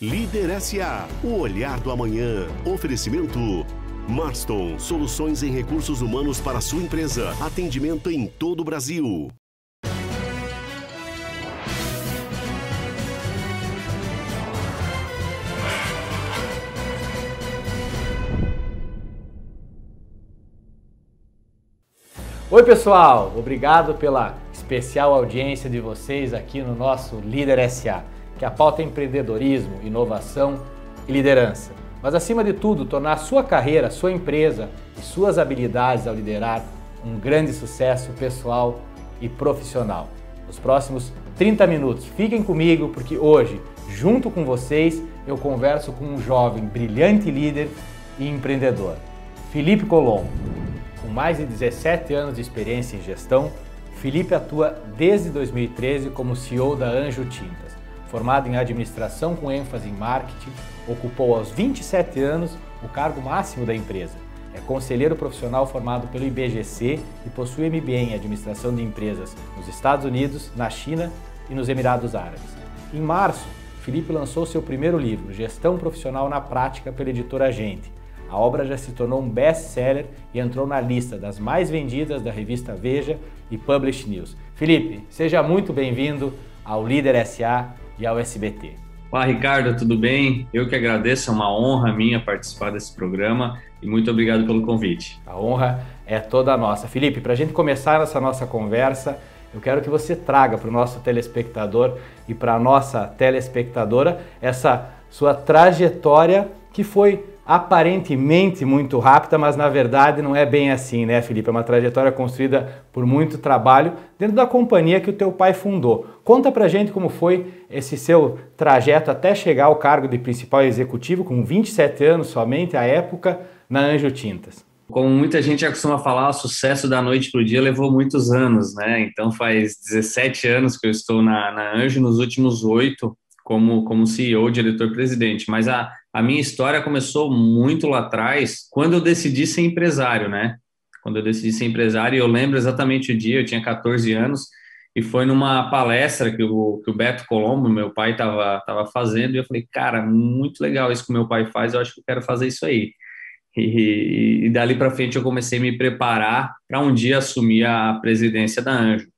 Líder SA, o olhar do amanhã. Oferecimento. Marston, soluções em recursos humanos para sua empresa. Atendimento em todo o Brasil. Oi, pessoal! Obrigado pela especial audiência de vocês aqui no nosso Líder SA, que a pauta é empreendedorismo, inovação e liderança. Mas, acima de tudo, tornar sua carreira, sua empresa e suas habilidades ao liderar um grande sucesso pessoal e profissional. Nos próximos 30 minutos, fiquem comigo porque hoje, junto com vocês, eu converso com um jovem, brilhante líder e empreendedor, Felipe Colombo. Com mais de 17 anos de experiência em gestão, Felipe atua desde 2013 como CEO da Anjo Tintas. Formado em administração com ênfase em marketing, ocupou aos 27 anos o cargo máximo da empresa. É conselheiro profissional formado pelo IBGC e possui MBA em administração de empresas nos Estados Unidos, na China e nos Emirados Árabes. Em março, Felipe lançou seu primeiro livro, Gestão Profissional na Prática, pela editora Gente a obra já se tornou um best-seller e entrou na lista das mais vendidas da revista Veja e Publish News. Felipe, seja muito bem-vindo ao Líder SA e ao SBT. Olá, Ricardo, tudo bem? Eu que agradeço, é uma honra minha participar desse programa e muito obrigado pelo convite. A honra é toda nossa. Felipe, para a gente começar essa nossa conversa, eu quero que você traga para o nosso telespectador e para a nossa telespectadora essa sua trajetória que foi aparentemente muito rápida, mas na verdade não é bem assim, né, Felipe? É uma trajetória construída por muito trabalho dentro da companhia que o teu pai fundou. Conta pra gente como foi esse seu trajeto até chegar ao cargo de principal executivo, com 27 anos somente, à época, na Anjo Tintas. Como muita gente costuma falar, o sucesso da noite para o dia levou muitos anos, né? Então faz 17 anos que eu estou na, na Anjo, nos últimos oito como, como CEO, diretor-presidente. Mas a, a minha história começou muito lá atrás, quando eu decidi ser empresário, né? Quando eu decidi ser empresário, eu lembro exatamente o dia, eu tinha 14 anos, e foi numa palestra que o, que o Beto Colombo, meu pai, estava tava fazendo, e eu falei, cara, muito legal isso que meu pai faz, eu acho que eu quero fazer isso aí. E, e dali para frente eu comecei a me preparar para um dia assumir a presidência da Anjo.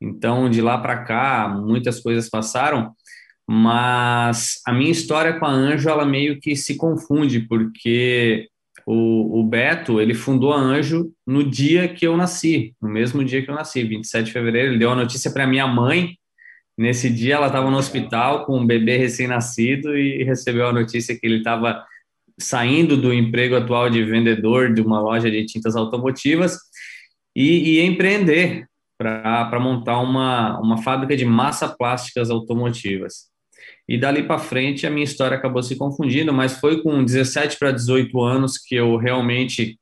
Então, de lá para cá, muitas coisas passaram, mas a minha história com a Anjo, ela meio que se confunde, porque o, o, Beto, ele fundou a Anjo no dia que eu nasci, no mesmo dia que eu nasci, 27 de fevereiro, ele deu a notícia para minha mãe, nesse dia ela estava no hospital com um bebê recém-nascido e recebeu a notícia que ele estava saindo do emprego atual de vendedor de uma loja de tintas automotivas e, e empreender para montar uma, uma fábrica de massa plásticas automotivas. E dali para frente a minha história acabou se confundindo, mas foi com 17 para 18 anos que eu realmente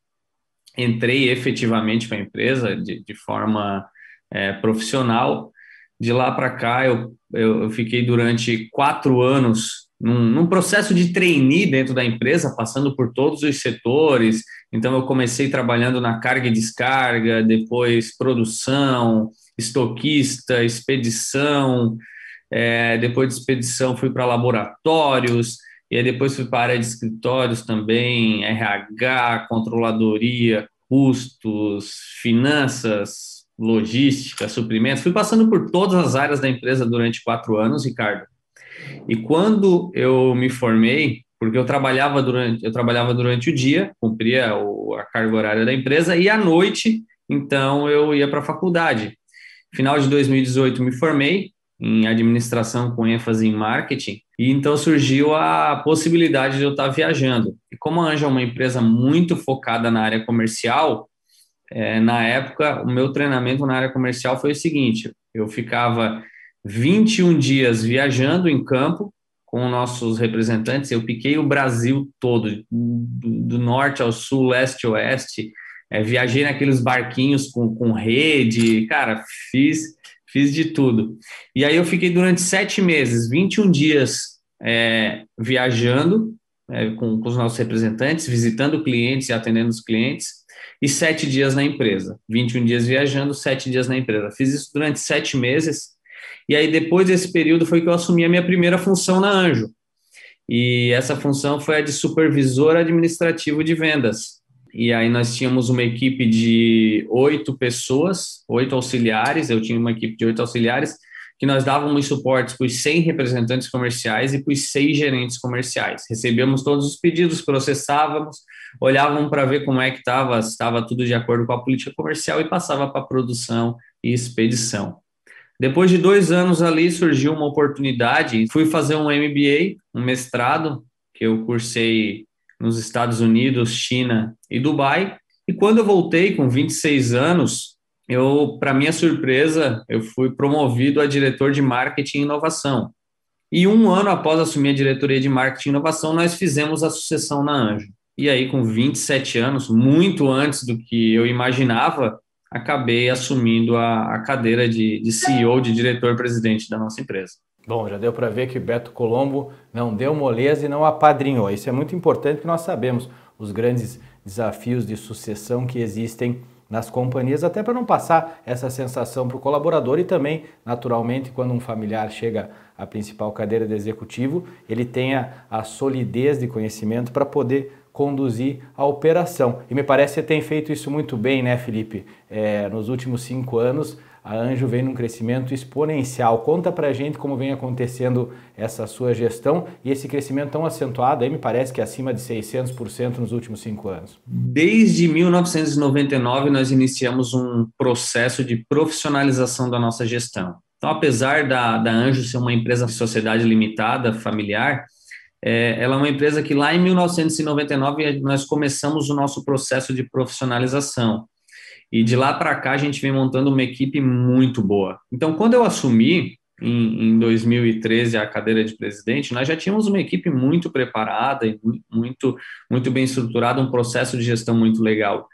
entrei efetivamente para a empresa de, de forma é, profissional. De lá para cá eu, eu, fiquei durante quatro anos num, num processo de trainee dentro da empresa, passando por todos os setores. Então eu comecei trabalhando na carga e descarga, depois produção, estoquista, expedição, é, depois de expedição fui para laboratórios, e depois fui para a área de escritórios também, RH, controladoria, custos, finanças, logística, suprimentos. Fui passando por todas as áreas da empresa durante quatro anos, Ricardo. E quando eu me formei, porque eu trabalhava durante, eu trabalhava durante o dia, cumpria o, a carga horária da empresa, e à noite, então, eu ia para a faculdade. Final de 2018 me formei, em administração com ênfase em marketing, e então surgiu a possibilidade de eu estar viajando. E como a Anja é uma empresa muito focada na área comercial, é, na época, o meu treinamento na área comercial foi o seguinte: eu ficava 21 dias viajando em campo com nossos representantes, eu piquei o Brasil todo, do, norte ao sul, leste oeste, é, viajei naqueles barquinhos com, com rede, cara, fiz fiz de tudo. E aí eu fiquei durante sete meses, 21 dias é, viajando é, com, com, os nossos representantes, visitando clientes e atendendo os clientes, e sete dias na empresa. 21 dias viajando, sete dias na empresa. Fiz isso durante sete meses, e aí depois desse período foi que eu assumi a minha primeira função na Anjo. e essa função foi a de supervisor administrativo de vendas. E aí nós tínhamos uma equipe de oito pessoas, oito auxiliares, eu tinha uma equipe de oito auxiliares, que nós dávamos suportes para os 100 representantes comerciais e para os seis gerentes comerciais. Recebíamos todos os pedidos, processávamos, olhávamos para ver como é que estava, estava tudo de acordo com a política comercial e passava para produção e expedição. Depois de dois anos ali, surgiu uma oportunidade, fui fazer um MBA, um mestrado, que eu cursei nos Estados Unidos, China e Dubai, e quando eu voltei com 26 anos, eu, para minha surpresa, eu fui promovido a diretor de marketing e inovação. E um ano após assumir a diretoria de marketing e inovação, nós fizemos a sucessão na Anjo. E aí, com 27 anos, muito antes do que eu imaginava, acabei assumindo a, a cadeira de, de CEO, de diretor-presidente da nossa empresa. Bom, já deu para ver que Beto Colombo não deu moleza e não apadrinhou. Isso é muito importante que nós sabemos os grandes desafios de sucessão que existem nas companhias, até para não passar essa sensação para o colaborador e também, naturalmente, quando um familiar chega à principal cadeira de executivo, ele tenha a solidez de conhecimento para poder conduzir a operação. E me parece que você tem feito isso muito bem, né, Felipe? É, nos últimos cinco anos, a Anjo vem num crescimento exponencial. Conta pra gente como vem acontecendo essa sua gestão e esse crescimento tão acentuado, aí me parece que é acima de 600% nos últimos cinco anos. Desde 1999, nós iniciamos um processo de profissionalização da nossa gestão. Então, apesar da, da Anjo ser uma empresa de sociedade limitada, familiar, é, ela é uma empresa que lá em 1999 nós começamos o nosso processo de profissionalização. E de lá para cá a gente vem montando uma equipe muito boa. Então, quando eu assumi em, em 2013 a cadeira de presidente, nós já tínhamos uma equipe muito preparada e muito, muito bem estruturada, um processo de gestão muito legal.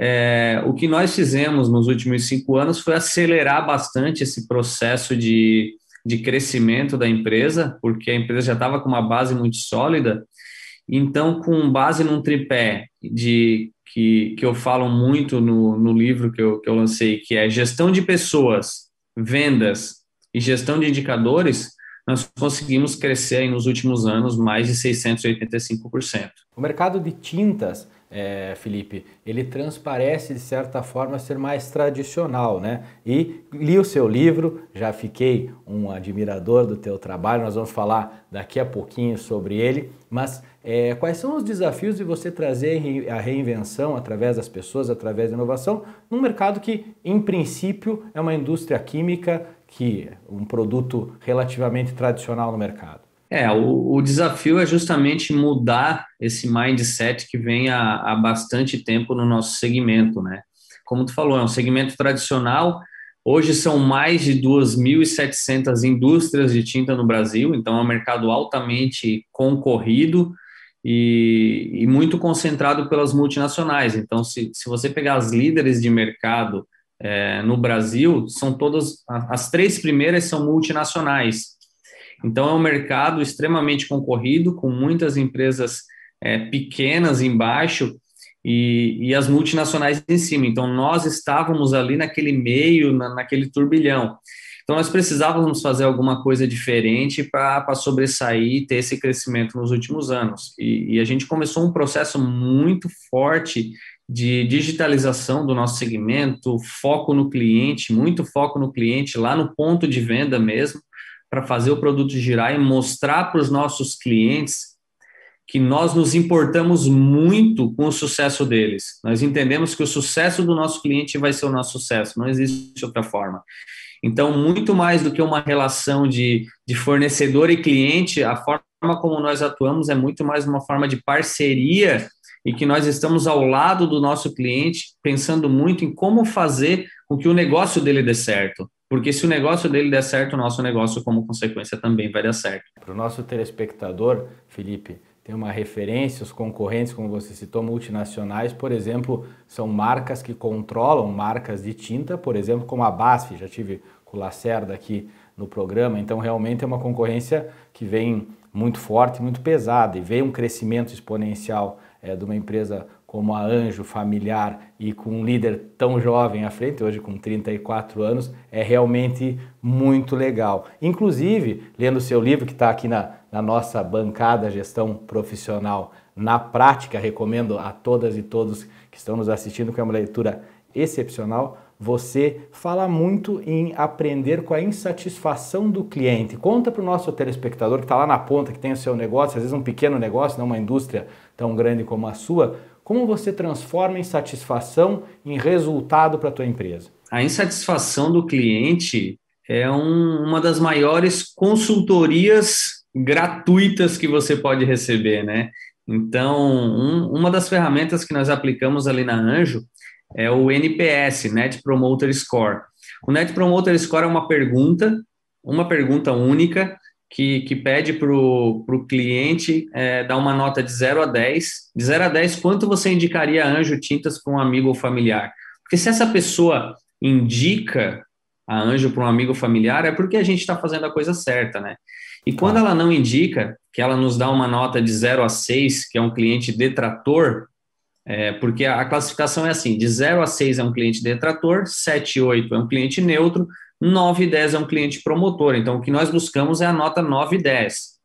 É, o que nós fizemos nos últimos cinco anos foi acelerar bastante esse processo de, de crescimento da empresa, porque a empresa já estava com uma base muito sólida. Então, com base num tripé de que, que eu falo muito no, no livro que eu, que eu lancei, que é gestão de pessoas, vendas e gestão de indicadores, nós conseguimos crescer nos últimos anos mais de 685%. O mercado de tintas é, Felipe, ele transparece de certa forma ser mais tradicional, né? E li o seu livro, já fiquei um admirador do teu trabalho, nós vamos falar daqui a pouquinho sobre ele, mas é, quais são os desafios de você trazer a reinvenção através das pessoas, através da inovação, num mercado que, em princípio, é uma indústria química, que é um produto relativamente tradicional no mercado? É, o, o, desafio é justamente mudar esse mindset que vem há, há, bastante tempo no nosso segmento, né? Como tu falou, é um segmento tradicional. Hoje são mais de 2.700 indústrias de tinta no Brasil, então é um mercado altamente concorrido e, e muito concentrado pelas multinacionais. Então, se, se você pegar as líderes de mercado é, no Brasil, são todas, as três primeiras são multinacionais. Então, é um mercado extremamente concorrido, com muitas empresas é, pequenas embaixo e, e, as multinacionais em cima. Então, nós estávamos ali naquele meio, na, naquele turbilhão. Então, nós precisávamos fazer alguma coisa diferente para sobressair e ter esse crescimento nos últimos anos. E, e a gente começou um processo muito forte de digitalização do nosso segmento, foco no cliente, muito foco no cliente, lá no ponto de venda mesmo para fazer o produto girar e mostrar para os nossos clientes que nós nos importamos muito com o sucesso deles. Nós entendemos que o sucesso do nosso cliente vai ser o nosso sucesso, não existe outra forma. Então, muito mais do que uma relação de, de fornecedor e cliente, a forma como nós atuamos é muito mais uma forma de parceria e que nós estamos ao lado do nosso cliente, pensando muito em como fazer com que o negócio dele dê certo. Porque se o negócio dele der certo, o nosso negócio, como consequência, também vai dar certo. Para o nosso telespectador, Felipe, tem uma referência, os concorrentes, como você citou, multinacionais, por exemplo, são marcas que controlam marcas de tinta, por exemplo, como a BASF, já tive com o Lacerda aqui no programa, então realmente é uma concorrência que vem muito forte, muito pesada e vem um crescimento exponencial é, de uma empresa como a Anjo familiar e com um líder tão jovem à frente, hoje com 34 anos, é realmente muito legal. Inclusive, lendo o seu livro, que está aqui na, da nossa bancada Gestão Profissional na Prática. Recomendo a todas e todos que estão nos assistindo, que é uma leitura excepcional. Você fala muito em aprender com a insatisfação do cliente. Conta para o nosso telespectador que está lá na ponta, que tem o seu negócio, às vezes um pequeno negócio, não uma indústria tão grande como a sua, como você transforma insatisfação em resultado para a tua empresa? A insatisfação do cliente é um, uma das maiores consultorias gratuitas que você pode receber, né? Então, um, uma das ferramentas que nós aplicamos ali na Anjo é o NPS, Net Promoter Score. O Net Promoter Score é uma pergunta, uma pergunta única, que, que pede para o cliente é, dar uma nota de 0 a 10. De 0 a 10, quanto você indicaria Anjo Tintas para um amigo ou familiar? Porque se essa pessoa indica a Anjo para um amigo familiar, é porque a gente está fazendo a coisa certa, né? E quando ela não indica, que ela nos dá uma nota de 0 a 6, que é um cliente detrator, é, porque a, a, classificação é assim: de 0 a 6 é um cliente detrator, 7 e 8 é um cliente neutro, 9 e 10 é um cliente promotor. Então, o que nós buscamos é a nota 9 e 10.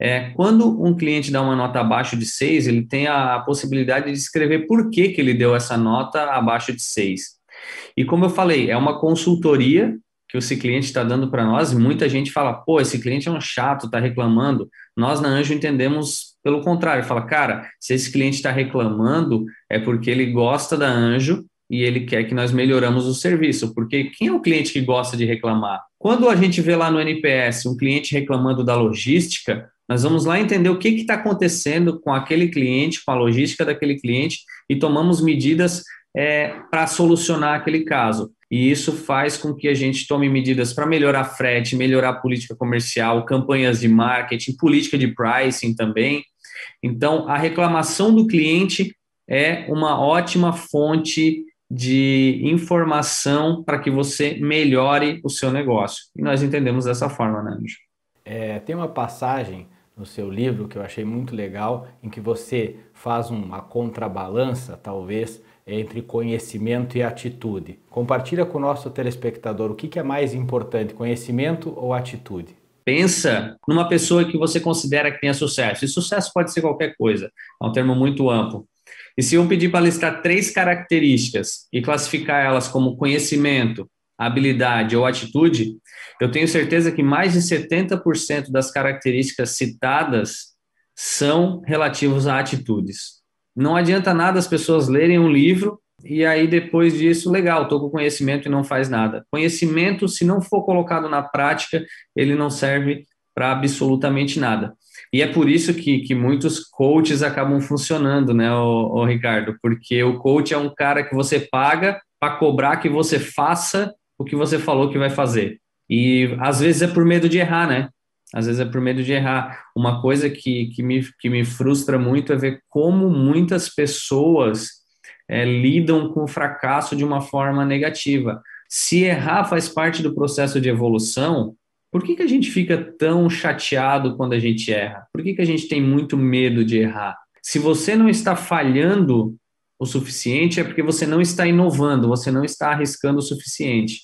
É, quando um cliente dá uma nota abaixo de 6, ele tem a, a possibilidade de escrever por que, que ele deu essa nota abaixo de 6. E como eu falei, é uma consultoria que esse cliente está dando para nós, e muita gente fala, pô, esse cliente é um chato, está reclamando. Nós na Anjo entendemos pelo contrário, fala, cara, se esse cliente está reclamando, é porque ele gosta da Anjo e ele quer que nós melhoramos o serviço, porque quem é o cliente que gosta de reclamar? Quando a gente vê lá no NPS um cliente reclamando da logística, nós vamos lá entender o que está acontecendo com aquele cliente, com a logística daquele cliente e tomamos medidas é, para solucionar aquele caso. E isso faz com que a gente tome medidas para melhorar frete, melhorar política comercial, campanhas de marketing, política de pricing também. Então, a reclamação do cliente é uma ótima fonte de informação para que você melhore o seu negócio. E nós entendemos dessa forma, né, Anjo? É, tem uma passagem no seu livro que eu achei muito legal, em que você faz uma contrabalança, talvez, entre conhecimento e atitude. Compartilha com o nosso telespectador o que, é mais importante, conhecimento ou atitude? Pensa numa pessoa que você considera que tenha sucesso. E sucesso pode ser qualquer coisa, é um termo muito amplo. E se eu pedir para listar três características e classificar elas como conhecimento, habilidade ou atitude, eu tenho certeza que mais de 70% das características citadas são relativos a atitudes. Não adianta nada as pessoas lerem um livro e aí depois disso, legal, estou com conhecimento e não faz nada. Conhecimento, se não for colocado na prática, ele não serve para absolutamente nada. E é por isso que, que muitos coaches acabam funcionando, né, o, o Ricardo? Porque o coach é um cara que você paga para cobrar que você faça o que você falou que vai fazer. E às vezes é por medo de errar, né? às vezes é por medo de errar. Uma coisa que, que, me, que me frustra muito é ver como muitas pessoas é, lidam com o fracasso de uma forma negativa. Se errar faz parte do processo de evolução, por que, que a gente fica tão chateado quando a gente erra? Por que, que a gente tem muito medo de errar? Se você não está falhando o suficiente, é porque você não está inovando, você não está arriscando o suficiente.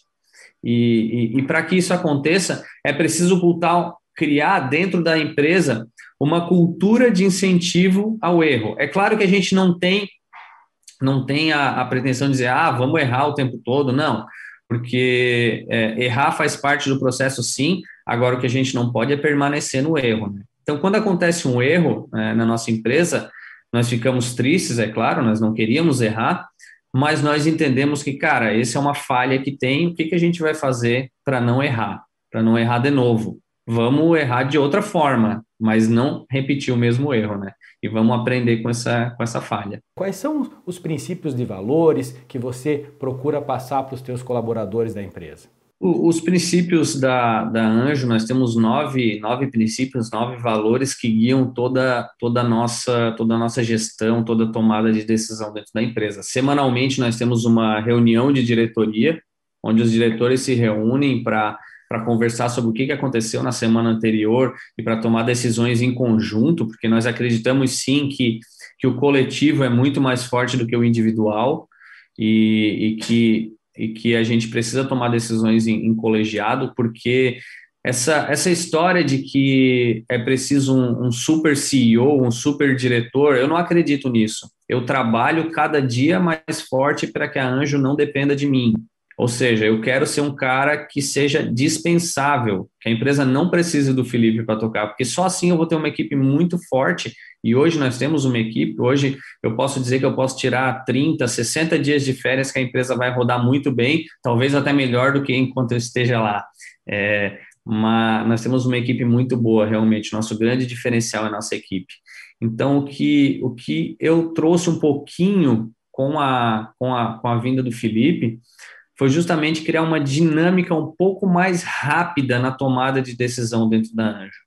E, e, e para que isso aconteça, é preciso criar dentro da empresa uma cultura de incentivo ao erro. É claro que a gente não tem não tem a, a pretensão de dizer, ah, vamos errar o tempo todo, não, porque é, errar faz parte do processo, sim. Agora, o que a gente não pode é permanecer no erro. Né? Então, quando acontece um erro é, na nossa empresa, nós ficamos tristes, é claro, nós não queríamos errar, mas nós entendemos que, cara, essa é uma falha que tem, o que, que a gente vai fazer para não errar, para não errar de novo? vamos errar de outra forma, mas não repetir o mesmo erro, né? E vamos aprender com essa, com essa falha. Quais são os princípios de valores que você procura passar para os teus colaboradores da empresa? Os princípios da, da Anjo, nós temos nove, nove princípios, nove valores que guiam toda, toda, a nossa, toda a nossa gestão, toda a tomada de decisão dentro da empresa. Semanalmente, nós temos uma reunião de diretoria, onde os diretores se reúnem para para conversar sobre o que aconteceu na semana anterior e para tomar decisões em conjunto, porque nós acreditamos sim que, que o coletivo é muito mais forte do que o individual e, e que, e que a gente precisa tomar decisões em, em colegiado, porque essa, essa história de que é preciso um, um, super CEO, um super diretor, eu não acredito nisso. Eu trabalho cada dia mais forte para que a Anjo não dependa de mim. Ou seja, eu quero ser um cara que seja dispensável, que a empresa não precise do Felipe para tocar, porque só assim eu vou ter uma equipe muito forte. E hoje nós temos uma equipe, hoje eu posso dizer que eu posso tirar 30, 60 dias de férias que a empresa vai rodar muito bem, talvez até melhor do que enquanto eu esteja lá. É, mas nós temos uma equipe muito boa, realmente. Nosso grande diferencial é a nossa equipe. Então, o que, o que eu trouxe um pouquinho com a, com, a, com a vinda do Felipe foi justamente criar uma dinâmica um pouco mais rápida na tomada de decisão dentro da Anjo.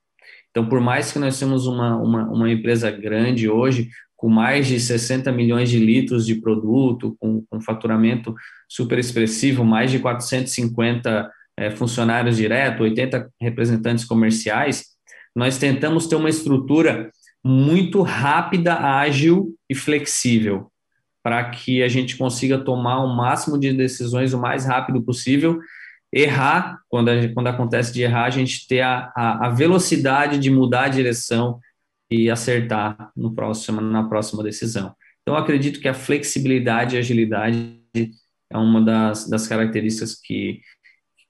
Então, por mais que nós temos uma, uma, uma empresa grande hoje, com mais de 60 milhões de litros de produto, com, com faturamento super expressivo, mais de 450 é, funcionários diretos, 80 representantes comerciais, nós tentamos ter uma estrutura muito rápida, ágil e flexível, para que a gente consiga tomar o máximo de decisões o mais rápido possível. Errar, quando, a, quando acontece de errar, a gente ter a, a, a velocidade de mudar a direção e acertar no próximo, na próxima decisão. Então, acredito que a flexibilidade e agilidade é uma das, das características que,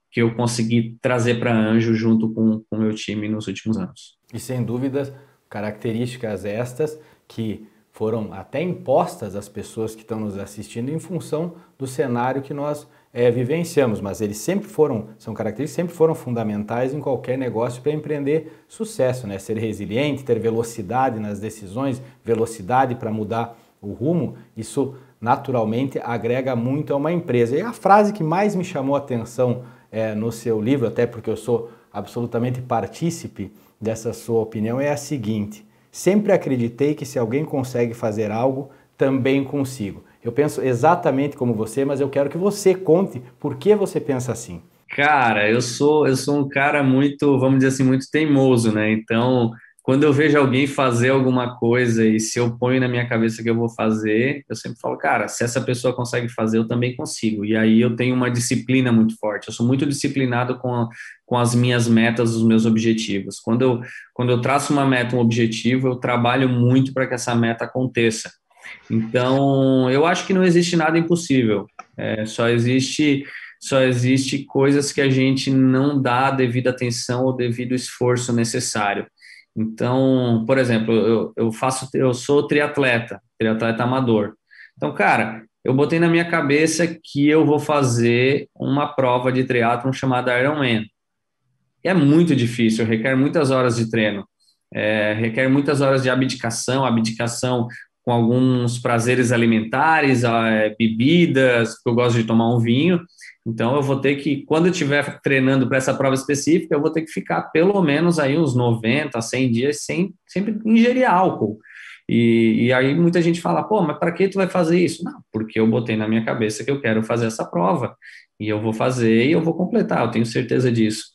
que eu consegui trazer para Anjo junto com o meu time nos últimos anos. E sem dúvidas, características estas que foram até impostas às pessoas que estão nos assistindo em função do cenário que nós é, vivenciamos, mas eles sempre foram, são características sempre foram fundamentais em qualquer negócio para empreender sucesso, né? Ser resiliente, ter velocidade nas decisões, velocidade para mudar o rumo, isso naturalmente agrega muito a uma empresa. E a frase que mais me chamou a atenção é, no seu livro, até porque eu sou absolutamente partícipe dessa sua opinião, é a seguinte: sempre acreditei que se alguém consegue fazer algo, também consigo. Eu penso exatamente como você, mas eu quero que você conte por que você pensa assim. Cara, eu sou eu sou um cara muito, vamos dizer assim, muito teimoso, né? Então, quando eu vejo alguém fazer alguma coisa e se eu ponho na minha cabeça que eu vou fazer, eu sempre falo, cara, se essa pessoa consegue fazer, eu também consigo. E aí eu tenho uma disciplina muito forte. Eu sou muito disciplinado com, com as minhas metas, os meus objetivos. Quando eu, quando eu traço uma meta, um objetivo, eu trabalho muito para que essa meta aconteça. Então, eu acho que não existe nada impossível. É, só existe só existe coisas que a gente não dá a devida atenção ou devido esforço necessário. Então, por exemplo, eu, eu faço, eu sou triatleta, triatleta amador. Então, cara, eu botei na minha cabeça que eu vou fazer uma prova de triatlon chamada Ironman. É muito difícil, requer muitas horas de treino, é, requer muitas horas de abdicação, abdicação com alguns prazeres alimentares, é, bebidas, eu gosto de tomar um vinho, então, eu vou ter que, quando eu estiver treinando para essa prova específica, eu vou ter que ficar pelo menos aí uns 90, 100 dias sem sempre ingerir álcool. E, e aí muita gente fala, pô, mas para que tu vai fazer isso? Não, porque eu botei na minha cabeça que eu quero fazer essa prova. E eu vou fazer e eu vou completar, eu tenho certeza disso.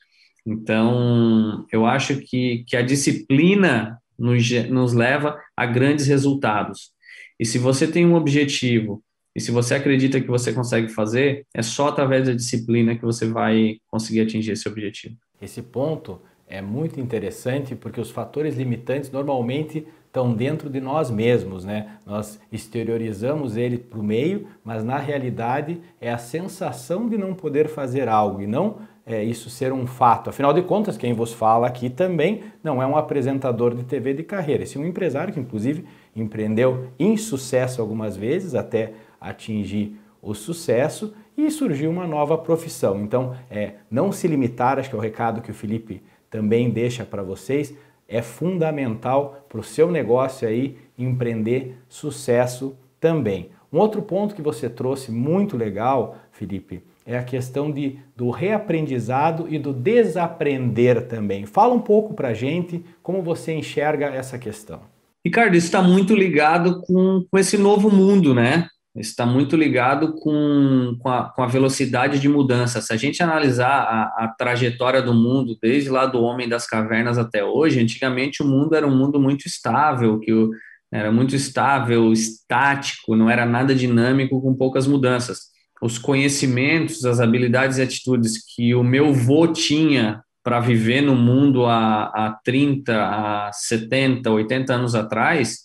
Então, eu acho que, que a disciplina nos, nos leva a grandes resultados. E se você tem um objetivo e se você acredita que você consegue fazer, é só através da disciplina que você vai conseguir atingir esse objetivo. Esse ponto é muito interessante porque os fatores limitantes normalmente estão dentro de nós mesmos, né? Nós exteriorizamos ele para o meio, mas na realidade é a sensação de não poder fazer algo e não é, isso ser um fato. Afinal de contas, quem vos fala aqui também não é um apresentador de TV de carreira, é um empresário que inclusive empreendeu em sucesso algumas vezes até atingir o sucesso e surgiu uma nova profissão. Então, é, não se limitar, acho que é o recado que o Felipe também deixa para vocês, é fundamental para o seu negócio aí empreender sucesso também. Um outro ponto que você trouxe muito legal, Felipe, é a questão de, do reaprendizado e do desaprender também. Fala um pouco para a gente como você enxerga essa questão. Ricardo, isso está muito ligado com, com esse novo mundo, né? Está muito ligado com, com a, com, a, velocidade de mudança. Se a gente analisar a, a, trajetória do mundo, desde lá do homem das cavernas até hoje, antigamente o mundo era um mundo muito estável, que o, era muito estável, estático, não era nada dinâmico, com poucas mudanças. Os conhecimentos, as habilidades e atitudes que o meu vô tinha para viver no mundo há, há 30, a 70, 80 anos atrás,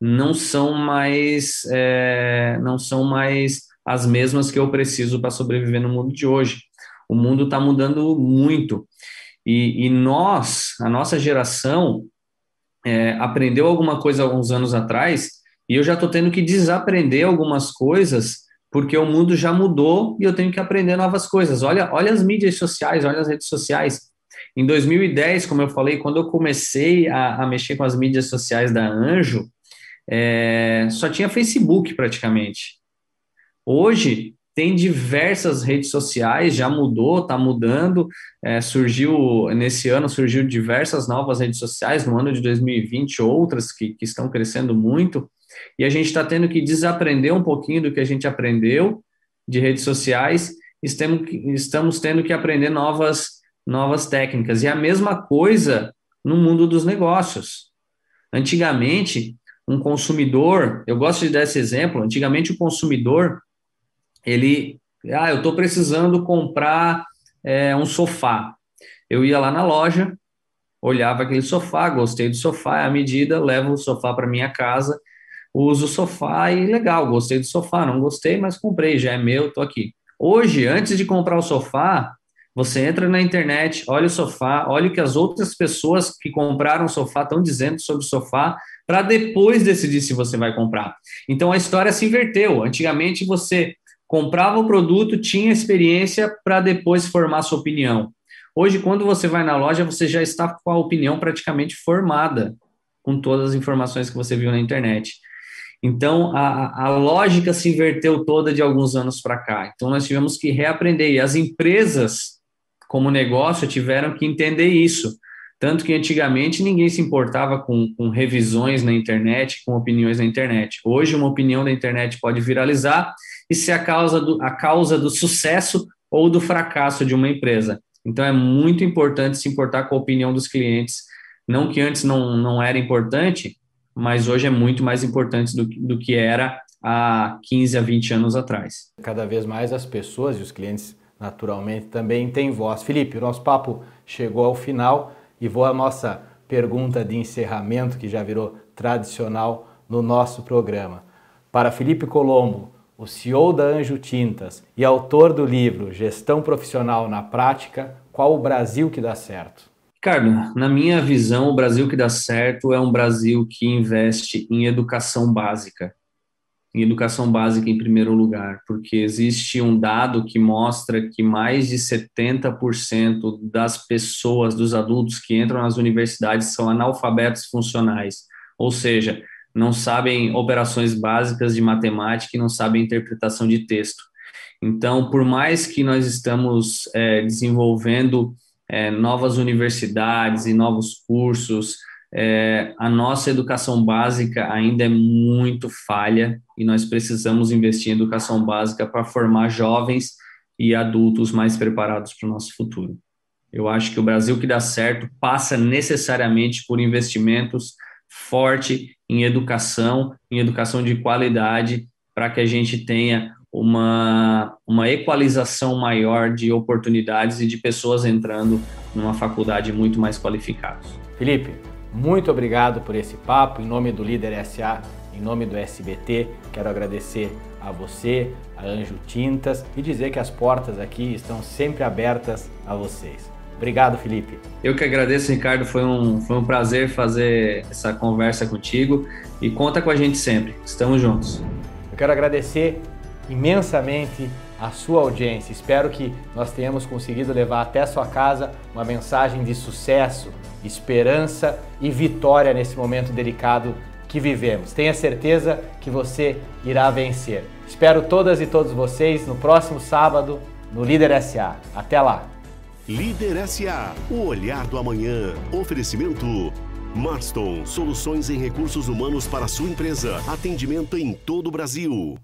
não são mais é, não são mais as mesmas que eu preciso para sobreviver no mundo de hoje. O mundo está mudando muito e, e, nós, a nossa geração, é, aprendeu alguma coisa alguns anos atrás e eu já estou tendo que desaprender algumas coisas porque o mundo já mudou e eu tenho que aprender novas coisas. Olha, olha as mídias sociais, olha as redes sociais. Em 2010, como eu falei, quando eu comecei a, a mexer com as mídias sociais da Anjo, é, só tinha Facebook praticamente. Hoje tem diversas redes sociais, já mudou, está mudando. É, surgiu nesse ano surgiu diversas novas redes sociais, no ano de 2020 outras que, que estão crescendo muito. E a gente está tendo que desaprender um pouquinho do que a gente aprendeu de redes sociais. Estamos, estamos tendo que aprender novas novas técnicas. E a mesma coisa no mundo dos negócios. Antigamente, um consumidor, eu gosto de dar esse exemplo, antigamente o consumidor, ele, ah, eu estou precisando comprar é, um sofá. Eu ia lá na loja, olhava aquele sofá, gostei do sofá, à medida, levo o sofá para minha casa, uso o sofá e legal, gostei do sofá, não gostei, mas comprei, já é meu, estou aqui. Hoje, antes de comprar o sofá, você entra na internet, olha o sofá, olha o que as outras pessoas que compraram o sofá estão dizendo sobre o sofá, para depois decidir se você vai comprar. Então a história se inverteu. Antigamente você comprava o produto, tinha experiência para depois formar sua opinião. Hoje, quando você vai na loja, você já está com a opinião praticamente formada, com todas as informações que você viu na internet. Então, a, a lógica se inverteu toda de alguns anos para cá. Então, nós tivemos que reaprender. E as empresas como negócio, tiveram que entender isso. Tanto que antigamente ninguém se importava com, com, revisões na internet, com opiniões na internet. Hoje, uma opinião da internet pode viralizar e ser a causa do, a causa do sucesso ou do fracasso de uma empresa. Então, é muito importante se importar com a opinião dos clientes. Não que antes não, não era importante, mas hoje é muito mais importante do, do que era há 15 a 20 anos atrás. Cada vez mais as pessoas e os clientes naturalmente também tem voz. Felipe, o nosso papo chegou ao final e vou à nossa pergunta de encerramento, que já virou tradicional no nosso programa. Para Felipe Colombo, o CEO da Anjo Tintas e autor do livro Gestão Profissional na Prática, qual o Brasil que dá certo? Ricardo, na minha visão, o Brasil que dá certo é um Brasil que investe em educação básica em educação básica em primeiro lugar, porque existe um dado que mostra que mais de 70% das pessoas, dos adultos que entram nas universidades são analfabetos funcionais, ou seja, não sabem operações básicas de matemática e não sabem interpretação de texto. Então, por mais que nós estamos é, desenvolvendo é, novas universidades e novos cursos, é, a nossa educação básica ainda é muito falha e nós precisamos investir em educação básica para formar jovens e adultos mais preparados para o nosso futuro. Eu acho que o Brasil que dá certo passa necessariamente por investimentos forte em educação, em educação de qualidade, para que a gente tenha uma, uma equalização maior de oportunidades e de pessoas entrando numa faculdade muito mais qualificadas. Felipe, muito obrigado por esse papo. Em nome do Líder SA, em nome do SBT, quero agradecer a você, a Anjo Tintas e dizer que as portas aqui estão sempre abertas a vocês. Obrigado, Felipe. Eu que agradeço, Ricardo. Foi um, foi um prazer fazer essa conversa contigo e conta com a gente sempre. Estamos juntos. Eu quero agradecer imensamente a sua audiência. Espero que nós tenhamos conseguido levar até sua casa uma mensagem de sucesso, esperança e vitória nesse momento delicado que vivemos. Tenha certeza que você irá vencer. Espero todas e todos vocês no próximo sábado no Líder SA. Até lá! Líder SA, o olhar do amanhã. Oferecimento. Marston, soluções em recursos humanos para sua empresa. Atendimento em todo o Brasil.